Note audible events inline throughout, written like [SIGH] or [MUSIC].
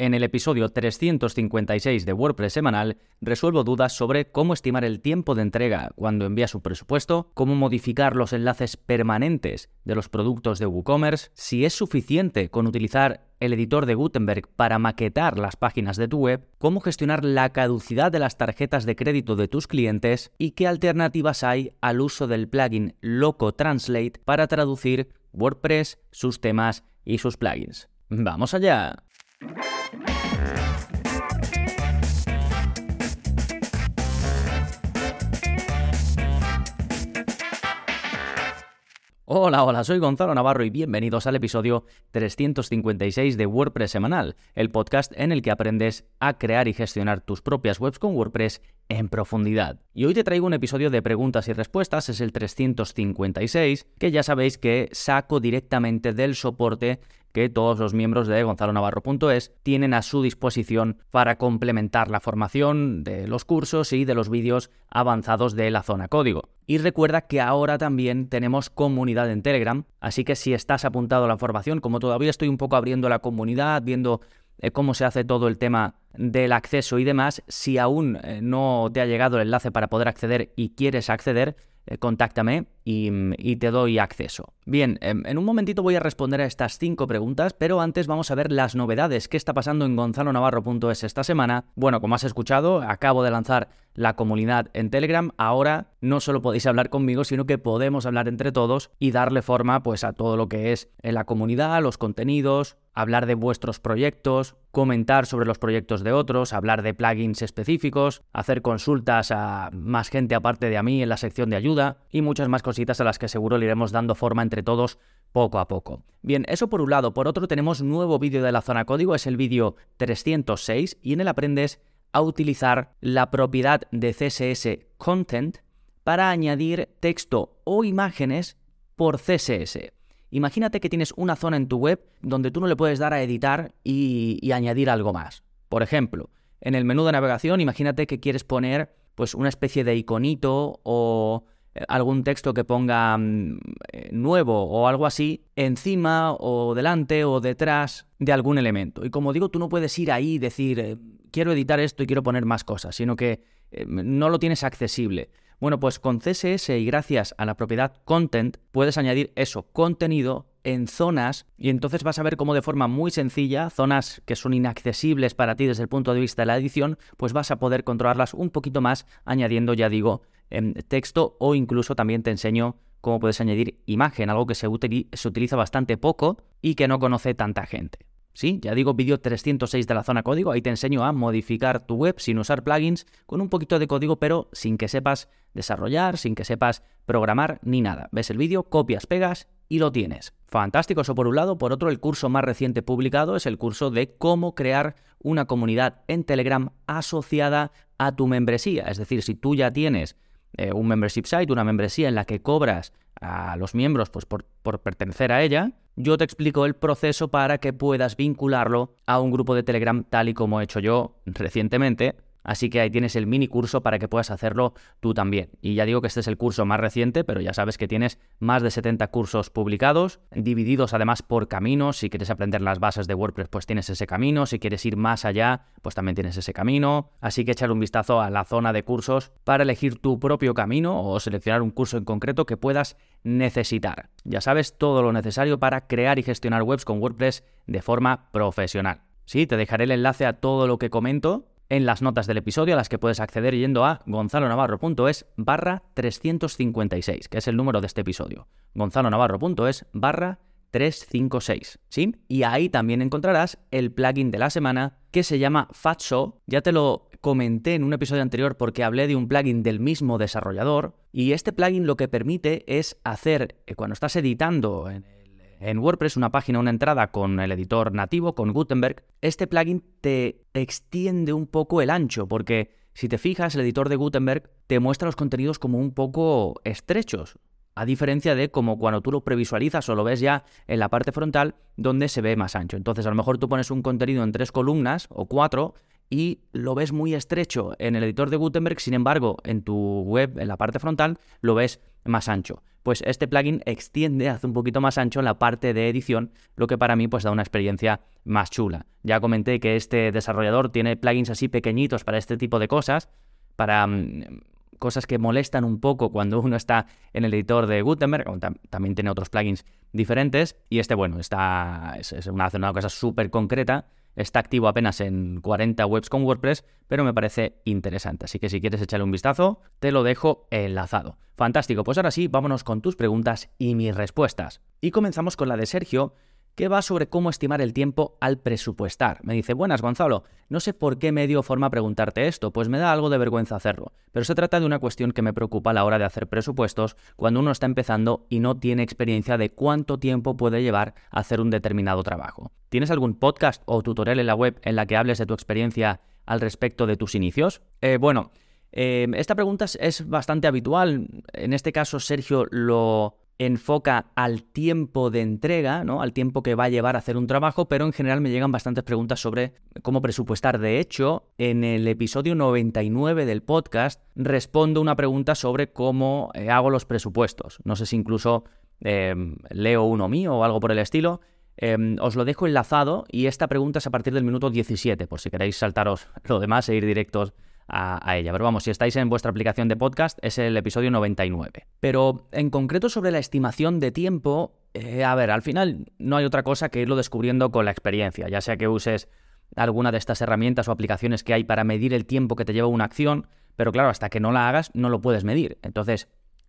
En el episodio 356 de WordPress semanal resuelvo dudas sobre cómo estimar el tiempo de entrega cuando envías un presupuesto, cómo modificar los enlaces permanentes de los productos de WooCommerce, si es suficiente con utilizar el editor de Gutenberg para maquetar las páginas de tu web, cómo gestionar la caducidad de las tarjetas de crédito de tus clientes y qué alternativas hay al uso del plugin Loco Translate para traducir WordPress, sus temas y sus plugins. ¡Vamos allá! Hola, hola, soy Gonzalo Navarro y bienvenidos al episodio 356 de WordPress Semanal, el podcast en el que aprendes a crear y gestionar tus propias webs con WordPress en profundidad. Y hoy te traigo un episodio de preguntas y respuestas, es el 356, que ya sabéis que saco directamente del soporte que todos los miembros de gonzalonavarro.es tienen a su disposición para complementar la formación de los cursos y de los vídeos avanzados de la zona código. Y recuerda que ahora también tenemos comunidad en Telegram, así que si estás apuntado a la formación, como todavía estoy un poco abriendo la comunidad, viendo eh, cómo se hace todo el tema del acceso y demás, si aún eh, no te ha llegado el enlace para poder acceder y quieres acceder, eh, contáctame y, te doy acceso. Bien, em, en un momentito voy a responder a estas cinco preguntas, pero antes vamos a ver las novedades. ¿Qué está pasando en gonzalonavarro.es esta semana? Bueno, como has escuchado, acabo de lanzar la comunidad en Telegram. Ahora no solo podéis hablar conmigo, sino que podemos hablar entre todos y darle forma pues a todo lo que es en la comunidad, los contenidos, hablar de vuestros proyectos, comentar sobre los proyectos de otros, hablar de plugins específicos, hacer consultas a más gente aparte de a mí en la sección de ayuda y muchas más cositas a las que seguro le iremos dando forma entre todos poco a poco. Bien, eso por un lado. Por otro tenemos nuevo vídeo de la zona código, es el vídeo 306 y en él aprendes a utilizar la propiedad de CSS Content para añadir texto o imágenes por CSS. Imagínate que tienes una zona en tu web donde tú no le puedes dar a editar y, añadir algo más. Por ejemplo, en el menú de navegación, imagínate que quieres poner pues una especie de iconito o algún texto que ponga mm, eh, nuevo o algo así encima o delante o detrás de algún elemento. Y como digo, tú no puedes ir ahí y decir, eh, quiero editar esto y quiero poner más cosas, sino que no lo tienes accesible. Bueno, pues con CSS y gracias a la propiedad content puedes añadir eso, contenido en zonas y entonces vas a ver cómo de forma muy sencilla, zonas que son inaccesibles para ti desde el punto de vista de la edición, pues vas a poder controlarlas un poquito más añadiendo, ya digo, em, texto o incluso también te enseño cómo puedes añadir imagen, algo que se, se utiliza bastante poco y que no conoce tanta gente. Sí, ya digo, vídeo 306 de la zona código, ahí te enseño a modificar tu web sin usar plugins, con un poquito de código, pero sin que sepas desarrollar, sin que sepas programar ni nada. Ves el vídeo, copias, pegas y lo tienes. Fantástico eso por un lado, por otro el curso más reciente publicado es el curso de cómo crear una comunidad en Telegram asociada a tu membresía. Es decir, si tú ya tienes eh, un membership site, una membresía en la que cobras a los miembros pues, por, por pertenecer a ella, yo te explico el proceso para que puedas vincularlo a un grupo de Telegram tal y como he hecho yo recientemente Así que ahí tienes el mini curso para que puedas hacerlo tú también. Y ya digo que este es el curso más reciente, pero ya sabes que tienes más de 70 cursos publicados, divididos además por caminos. Si quieres aprender las bases de WordPress, pues tienes ese camino. Si quieres ir más allá, pues también tienes ese camino. Así que echar un vistazo a la zona de cursos para elegir tu propio camino o seleccionar un curso en concreto que puedas necesitar. Ya sabes todo lo necesario para crear y gestionar webs con WordPress de forma profesional. Sí, te dejaré el enlace a todo lo que comento en las notas del episodio a las que puedes acceder yendo a gonzalonavarro.es barra 356, que es el número de este episodio. gonzalonavarro.es barra 356, ¿sí? Y ahí también encontrarás el plugin de la semana que se llama Fatso. Ya te lo comenté en un episodio anterior porque hablé de un plugin del mismo desarrollador y este plugin lo que permite es hacer, eh, cuando estás editando en en WordPress una página, una entrada con el editor nativo, con Gutenberg, este plugin te extiende un poco el ancho, porque si te fijas, el editor de Gutenberg te muestra los contenidos como un poco estrechos, a diferencia de como cuando tú lo previsualizas o lo ves ya en la parte frontal, donde se ve más ancho. Entonces, a lo mejor tú pones un contenido en tres columnas o cuatro y lo ves muy estrecho en el editor de Gutenberg, sin embargo, en tu web, en la parte frontal, lo ves más ancho. Pues este plugin extiende, hace un poquito más ancho la parte de edición, lo que para mí pues da una experiencia más chula. Ya comenté que este desarrollador tiene plugins así pequeñitos para este tipo de cosas, para mm, cosas que molestan un poco cuando uno está en el editor de Gutenberg, también tiene otros plugins diferentes, y este, bueno, está, es, una, hace una cosa súper concreta, está activo apenas en 40 webs con WordPress, pero me parece interesante, así que si quieres echarle un vistazo, te lo dejo enlazado. Fantástico, pues ahora sí, vámonos con tus preguntas y mis respuestas. Y comenzamos con la de Sergio, que va sobre cómo estimar el tiempo al presupuestar. Me dice, buenas Gonzalo, no sé por qué medio forma preguntarte esto, pues me da algo de vergüenza hacerlo, pero se trata de una cuestión que me preocupa a la hora de hacer presupuestos cuando uno está empezando y no tiene experiencia de cuánto tiempo puede llevar hacer un determinado trabajo. ¿Tienes algún podcast o tutorial en la web en la que hables de tu experiencia al respecto de tus inicios? Eh, bueno, eh, esta pregunta es bastante habitual. En este caso, Sergio lo enfoca al tiempo de entrega, ¿no? al tiempo que va a llevar a hacer un trabajo, pero en general me llegan bastantes preguntas sobre cómo presupuestar. De hecho, en el episodio 99 del podcast respondo una pregunta sobre cómo eh, hago los presupuestos. No sé si incluso em, leo uno mío o algo por el estilo. Em, os lo dejo enlazado y esta pregunta es a partir del minuto 17, por si queréis saltaros lo demás e ir directos a, ella. Pero vamos, si estáis en vuestra aplicación de podcast, es el episodio 99. Pero en concreto sobre la estimación de tiempo, eh, a ver, al final no hay otra cosa que irlo descubriendo con la experiencia, ya sea que uses alguna de estas herramientas o aplicaciones que hay para medir el tiempo que te lleva una acción, pero claro, hasta que no la hagas no lo puedes medir. Entonces,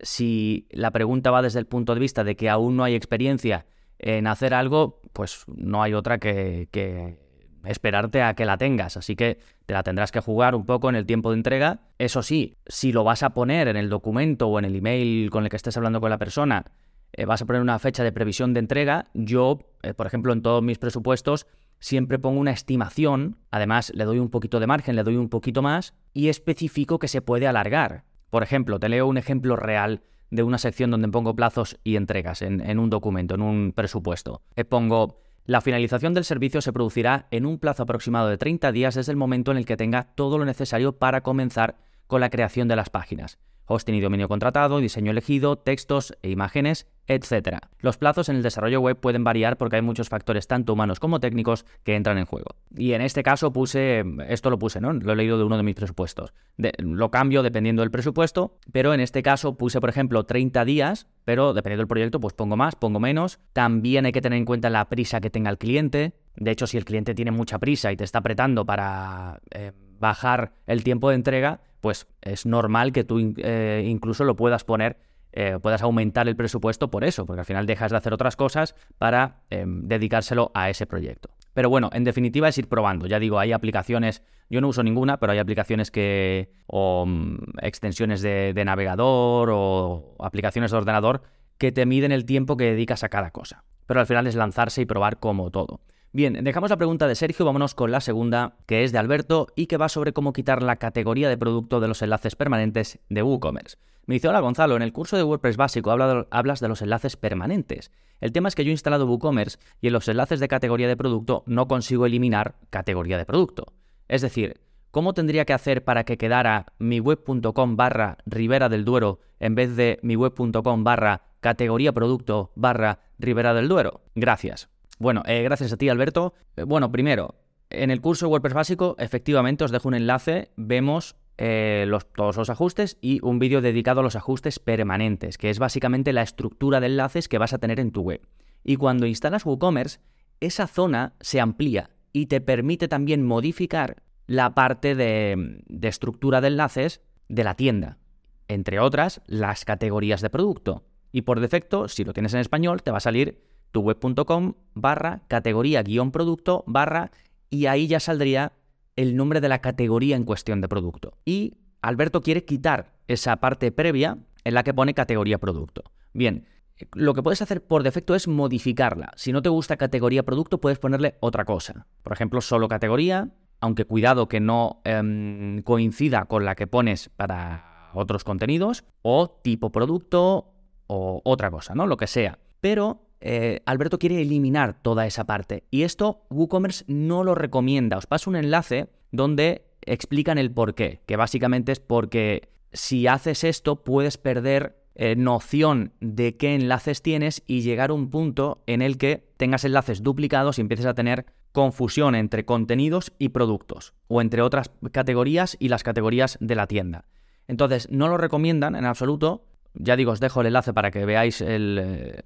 si la pregunta va desde el punto de vista de que aún no hay experiencia en hacer algo, pues no hay otra que, que esperarte a que la tengas, así que te la tendrás que jugar un poco en el tiempo de entrega. Eso sí, si lo vas a poner en el documento o en el email con el que estés hablando con la persona, eh, vas a poner una fecha de previsión de entrega, yo, eh, por ejemplo, en todos mis presupuestos, siempre pongo una estimación, además le doy un poquito de margen, le doy un poquito más y especifico que se puede alargar. Por ejemplo, te leo un ejemplo real de una sección donde pongo plazos y entregas en, un documento, en un presupuesto. Eh, pongo la finalización del servicio se producirá en un plazo aproximado de 30 días desde el momento en el que tenga todo lo necesario para comenzar con la creación de las páginas hosting dominio contratado, diseño elegido, textos e imágenes, etc. Los plazos en el desarrollo web pueden variar porque hay muchos factores tanto humanos como técnicos que entran en juego. Y en este caso puse, esto lo puse, ¿no? Lo he leído de uno de mis presupuestos. lo cambio dependiendo del presupuesto, pero en este caso puse, por ejemplo, 30 días, pero dependiendo del proyecto, pues pongo más, pongo menos. También hay que tener en cuenta la prisa que tenga el cliente. De hecho, si el cliente tiene mucha prisa y te está apretando para eh, bajar el tiempo de entrega, pues es normal que tú eh, incluso lo puedas poner, eh, puedas aumentar el presupuesto por eso, porque al final dejas de hacer otras cosas para em, dedicárselo a ese proyecto. Pero bueno, en definitiva es ir probando. Ya digo, hay aplicaciones, yo no uso ninguna, pero hay aplicaciones que, o mm, extensiones de, de navegador o aplicaciones de ordenador que te miden el tiempo que dedicas a cada cosa. Pero al final es lanzarse y probar como todo. Bien, dejamos la pregunta de Sergio, vámonos con la segunda, que es de Alberto y que va sobre cómo quitar la categoría de producto de los enlaces permanentes de WooCommerce. Me dice, hola Gonzalo, en el curso de WordPress básico hablas de los enlaces permanentes. El tema es que yo he instalado WooCommerce y en los enlaces de categoría de producto no consigo eliminar categoría de producto. Es decir, ¿cómo tendría que hacer para que quedara miweb.com barra Ribera del Duero en vez de miweb.com barra categoría producto barra Ribera del Duero? Gracias. Bueno, eh, gracias a ti, Alberto. Eh, bueno, primero, en el curso de WordPress básico, efectivamente, os dejo un enlace, vemos eh, todos los ajustes y un vídeo dedicado a los ajustes permanentes, que es básicamente la estructura de enlaces que vas a tener en tu web. Y cuando instalas WooCommerce, esa zona se amplía y te permite también modificar la parte de, de estructura de enlaces de la tienda, entre otras, las categorías de producto. Y por defecto, si lo tienes en español, te va a salir tuweb.com barra categoría guion producto barra y ahí ya saldría el nombre de la categoría en cuestión de producto. Y Alberto quiere quitar esa parte previa en la que pone categoría producto. Bien, lo que puedes hacer por defecto es modificarla. Si no te gusta categoría producto, puedes ponerle otra cosa. Por ejemplo, solo categoría, aunque cuidado que no em, coincida con la que pones para otros contenidos, o tipo producto, o otra cosa, ¿no? Lo que sea. Pero eh, Alberto quiere eliminar toda esa parte. Y esto WooCommerce no lo recomienda. Os paso un enlace donde explican el por qué, que básicamente es porque si haces esto puedes perder eh, noción de qué enlaces tienes y llegar a un punto en el que tengas enlaces duplicados y empieces a tener confusión entre contenidos y productos, o entre otras categorías y las categorías de la tienda. Entonces, no lo recomiendan en absoluto. Ya digo, os dejo el enlace para que veáis el,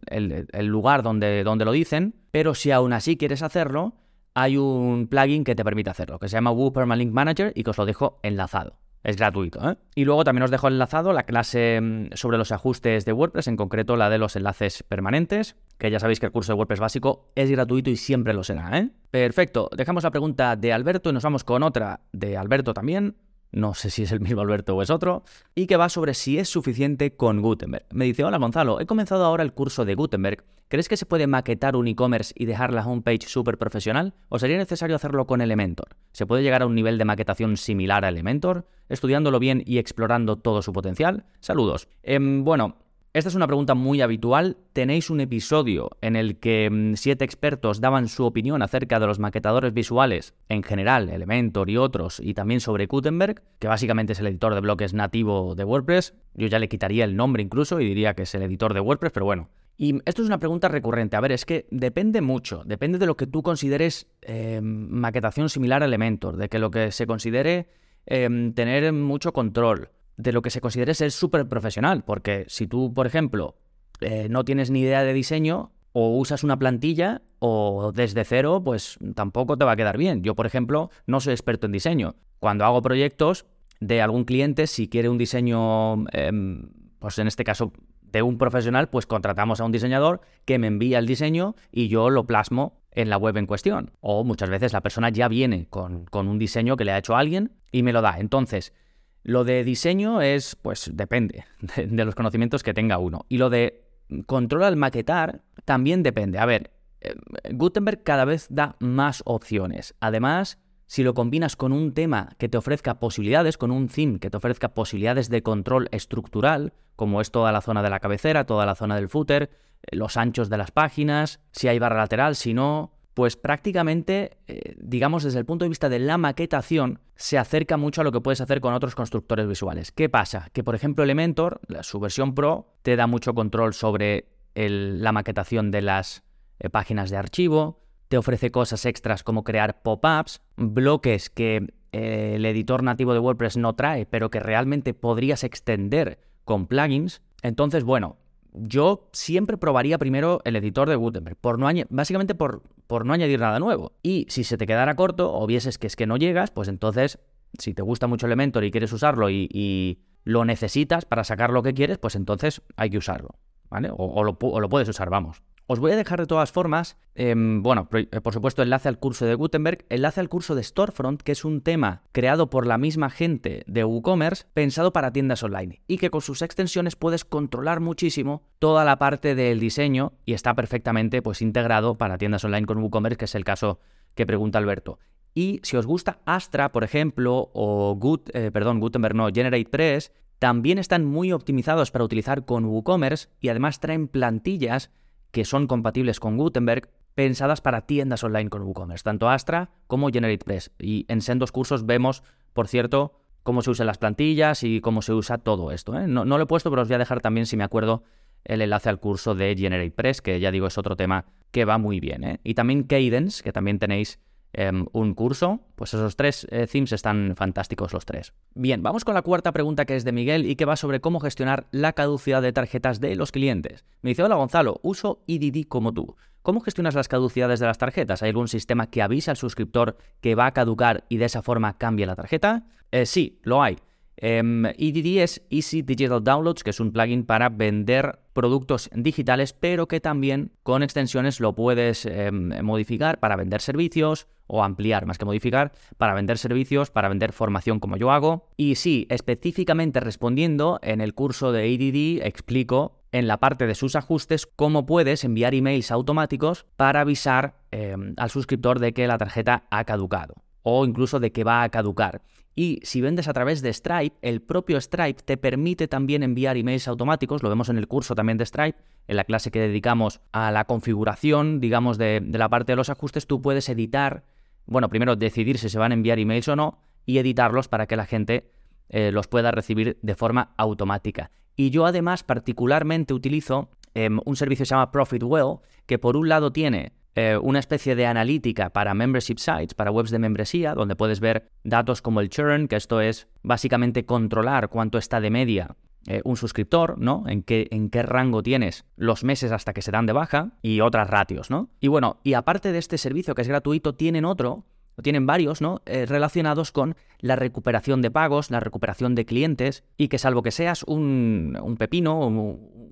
lugar donde, donde lo dicen, pero si aún así quieres hacerlo, hay un plugin que te permite hacerlo, que se llama Woo Permalink Manager y que os lo dejo enlazado. Es gratuito. ¿eh? Y luego también os dejo enlazado la clase mm, sobre los ajustes de WordPress, en concreto la de los enlaces permanentes, que ya sabéis que el curso de WordPress básico es gratuito y siempre lo será. ¿eh? Perfecto, dejamos la pregunta de Alberto y nos vamos con otra de Alberto también no sé si es el mismo Alberto o es otro, y que va sobre si es suficiente con Gutenberg. Me dice, hola Gonzalo, he comenzado ahora el curso de Gutenberg. ¿Crees que se puede maquetar un e-commerce y dejar la homepage súper profesional? ¿O sería necesario hacerlo con Elementor? ¿Se puede llegar a un nivel de maquetación similar a Elementor? Estudiándolo bien y explorando todo su potencial. Saludos. Em, bueno, esta es una pregunta muy habitual. Tenéis un episodio en el que mm, siete expertos daban su opinión acerca de los maquetadores visuales en general, Elementor y otros, y también sobre Gutenberg, que básicamente es el editor de bloques nativo de WordPress. Yo ya le quitaría el nombre incluso y diría que es el editor de WordPress, pero bueno. Y esto es una pregunta recurrente. A ver, es que depende mucho, depende de lo que tú consideres eh, maquetación similar a Elementor, de que lo que se considere eh, tener mucho control de lo que se considere ser súper profesional, porque si tú, por ejemplo, eh, no tienes ni idea de diseño, o usas una plantilla, o desde cero, pues tampoco te va a quedar bien. Yo, por ejemplo, no soy experto en diseño. Cuando hago proyectos de algún cliente, si quiere un diseño, em, pues en este caso de un profesional, pues contratamos a un diseñador que me envía el diseño y yo lo plasmo en la web en cuestión. O muchas veces la persona ya viene con, con un diseño que le ha hecho alguien y me lo da. Entonces, lo de diseño es, pues depende [LAUGHS] de, los conocimientos que tenga uno. Y lo de control al maquetar también depende. A ver, eh, Gutenberg cada vez da más opciones. Además, si lo combinas con un tema que te ofrezca posibilidades, con un theme que te ofrezca posibilidades de control estructural, como es toda la zona de la cabecera, toda la zona del footer, eh, los anchos de las páginas, si hay barra lateral, si no, pues prácticamente, eh, digamos desde el punto de vista de la maquetación, se acerca mucho a lo que puedes hacer con otros constructores visuales. ¿Qué pasa? Que por ejemplo Elementor, su versión Pro, te da mucho control sobre la maquetación de las eh, páginas de archivo, te ofrece cosas extras como crear pop-ups, bloques que eh, el editor nativo de WordPress no trae, pero que realmente podrías extender con plugins. Entonces, bueno, yo siempre probaría primero el editor de Gutenberg, por no básicamente por, por no añadir nada nuevo. Y si se te quedara corto o vieses que es que no llegas, pues entonces, si te gusta mucho Elementor y quieres usarlo y, lo necesitas para sacar lo que quieres, pues entonces hay que usarlo, ¿vale? o lo, puedes usar, vamos. Os voy a dejar de todas formas, em, bueno, eh, por supuesto, enlace al curso de Gutenberg, enlace al curso de Storefront, que es un tema creado por la misma gente de WooCommerce, pensado para tiendas online, y que con sus extensiones puedes controlar muchísimo toda la parte del diseño y está perfectamente pues, integrado para tiendas online con WooCommerce, que es el caso que pregunta Alberto. Y si os gusta Astra, por ejemplo, o eh, perdón, Gutenberg no, GeneratePress, también están muy optimizados para utilizar con WooCommerce y además traen plantillas que son compatibles con Gutenberg, pensadas para tiendas online con WooCommerce, tanto Astra como GeneratePress. Y en sendos cursos vemos, por cierto, cómo se usan las plantillas y cómo se usa todo esto. ¿eh? No, lo he puesto, pero os voy a dejar también, si me acuerdo, el enlace al curso de GeneratePress, que ya digo es otro tema que va muy bien. ¿eh? Y también Cadence, que también tenéis Em, un curso, pues esos tres eh, themes están fantásticos los tres. Bien, vamos con la cuarta pregunta que es de Miguel y que va sobre cómo gestionar la caducidad de tarjetas de los clientes. Me dice, hola Gonzalo, uso EDD como tú. ¿Cómo gestionas las caducidades de las tarjetas? ¿Hay algún sistema que avisa al suscriptor que va a caducar y de esa forma cambie la tarjeta? Eh, sí, lo hay. EDD em, e es Easy Digital Downloads, que es un plugin para vender productos digitales, pero que también con extensiones lo puedes em, modificar para vender servicios o ampliar, más que modificar, para vender servicios, para vender formación como yo hago. Y sí, específicamente respondiendo, en el curso de EDD explico en la parte de sus ajustes cómo puedes enviar emails automáticos para avisar em, al suscriptor de que la tarjeta ha caducado o incluso de que va a caducar. Y si vendes a través de Stripe, el propio Stripe te permite también enviar emails automáticos, lo vemos en el curso también de Stripe, en la clase que dedicamos a la configuración, digamos, de, la parte de los ajustes, tú puedes editar, bueno, primero decidir si se van a enviar emails o no, y editarlos para que la gente eh, los pueda recibir de forma automática. Y yo además particularmente utilizo em, un servicio que se llama Profitwell, que por un lado tiene eh, una especie de analítica para membership sites, para webs de membresía, donde puedes ver datos como el churn, que esto es básicamente controlar cuánto está de media eh, un suscriptor, ¿no? En qué, en qué rango tienes los meses hasta que se dan de baja y otras ratios, ¿no? Y bueno, y aparte de este servicio que es gratuito, tienen otro, o tienen varios, ¿no? Eh, relacionados con la recuperación de pagos, la recuperación de clientes y que salvo que seas un, un pepino,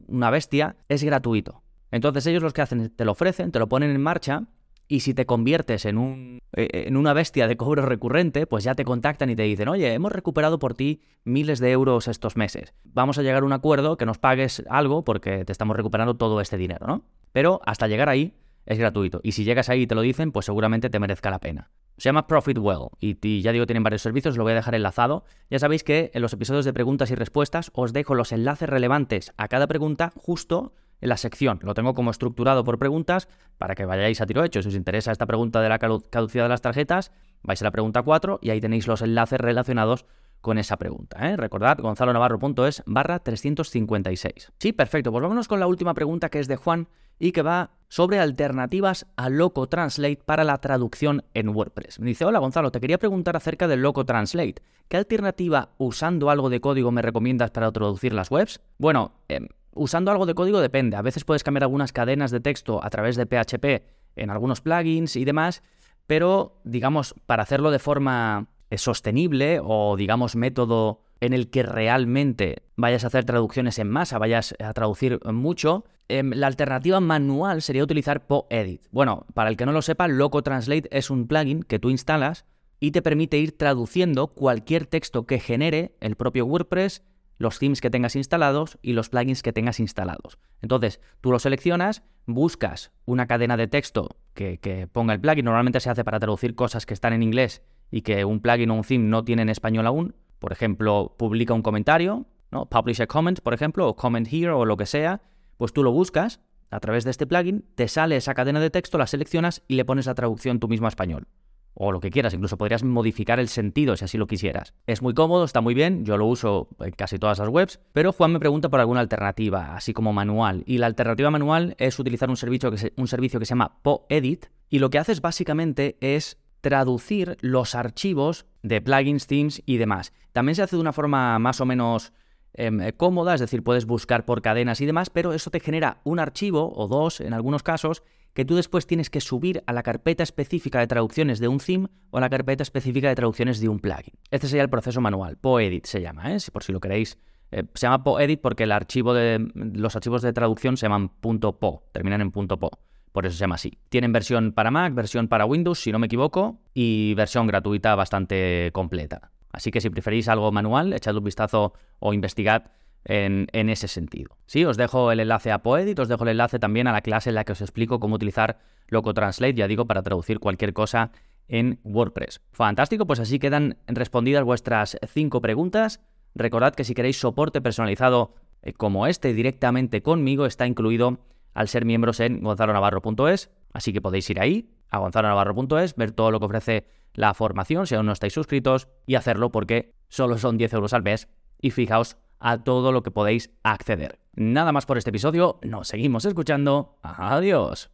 una bestia, es gratuito. Entonces ellos los que hacen, te lo ofrecen, te lo ponen en marcha y si te conviertes en, un, eh, en una bestia de cobro recurrente, pues ya te contactan y te dicen, oye, hemos recuperado por ti miles de euros estos meses. Vamos a llegar a un acuerdo que nos pagues algo porque te estamos recuperando todo este dinero, ¿no? Pero hasta llegar ahí es gratuito. Y si llegas ahí y te lo dicen, pues seguramente te merezca la pena. Se llama Profitwell y, y, ya digo, tienen varios servicios, lo voy a dejar enlazado. Ya sabéis que en los episodios de preguntas y respuestas os dejo los enlaces relevantes a cada pregunta justo en la sección. Lo tengo como estructurado por preguntas para que vayáis a tiro hecho. Si os interesa esta pregunta de la caducidad de las tarjetas, vais a la pregunta 4 y ahí tenéis los enlaces relacionados con esa pregunta. ¿eh? Recordad, gonzalonavarro.es barra 356. Sí, perfecto. Pues vámonos con la última pregunta que es de Juan y que va sobre alternativas a Loco Translate para la traducción en WordPress. Me dice, hola Gonzalo, te quería preguntar acerca del Loco Translate. ¿Qué alternativa usando algo de código me recomiendas para traducir las webs? Bueno, eh, Usando algo de código depende. A veces puedes cambiar algunas cadenas de texto a través de PHP en algunos plugins y demás, pero digamos, para hacerlo de forma eh, sostenible o digamos método en el que realmente vayas a hacer traducciones en masa, vayas a traducir mucho, em, la alternativa manual sería utilizar PoEdit. Bueno, para el que no lo sepa, Loco Translate es un plugin que tú instalas y te permite ir traduciendo cualquier texto que genere el propio WordPress los themes que tengas instalados y los plugins que tengas instalados. Entonces, tú lo seleccionas, buscas una cadena de texto que, ponga el plugin. Normalmente se hace para traducir cosas que están en inglés y que un plugin o un theme no tiene en español aún. Por ejemplo, publica un comentario, ¿no? Publish a comment, por ejemplo, o comment here o lo que sea. Pues tú lo buscas a través de este plugin, te sale esa cadena de texto, la seleccionas y le pones la traducción tú mismo a español o lo que quieras, incluso podrías modificar el sentido si así lo quisieras. Es muy cómodo, está muy bien, yo lo uso en casi todas las webs, pero Juan me pregunta por alguna alternativa, así como manual, y la alternativa manual es utilizar un servicio que se, un servicio que se llama PoEdit, y lo que haces básicamente es traducir los archivos de plugins, themes y demás. También se hace de una forma más o menos em, cómoda, es decir, puedes buscar por cadenas y demás, pero eso te genera un archivo o dos en algunos casos que tú después tienes que subir a la carpeta específica de traducciones de un theme o a la carpeta específica de traducciones de un plugin. Este sería el proceso manual. PoEdit se llama, ¿eh? por si lo queréis. Eh, se llama PoEdit porque el archivo de, los archivos de traducción se llaman .po, terminan en .po. Por eso se llama así. Tienen versión para Mac, versión para Windows, si no me equivoco, y versión gratuita bastante completa. Así que si preferís algo manual, echad un vistazo o investigad en, ese sentido. Sí, os dejo el enlace a Poedit, os dejo el enlace también a la clase en la que os explico cómo utilizar Loco Translate, ya digo, para traducir cualquier cosa en WordPress. Fantástico, pues así quedan respondidas vuestras cinco preguntas. Recordad que si queréis soporte personalizado eh, como este directamente conmigo, está incluido al ser miembros en gonzalonavarro.es, así que podéis ir ahí, a gonzalonavarro.es, ver todo lo que ofrece la formación si aún no estáis suscritos y hacerlo porque solo son 10 euros al mes y fijaos a todo lo que podéis acceder. Nada más por este episodio, nos seguimos escuchando. Adiós.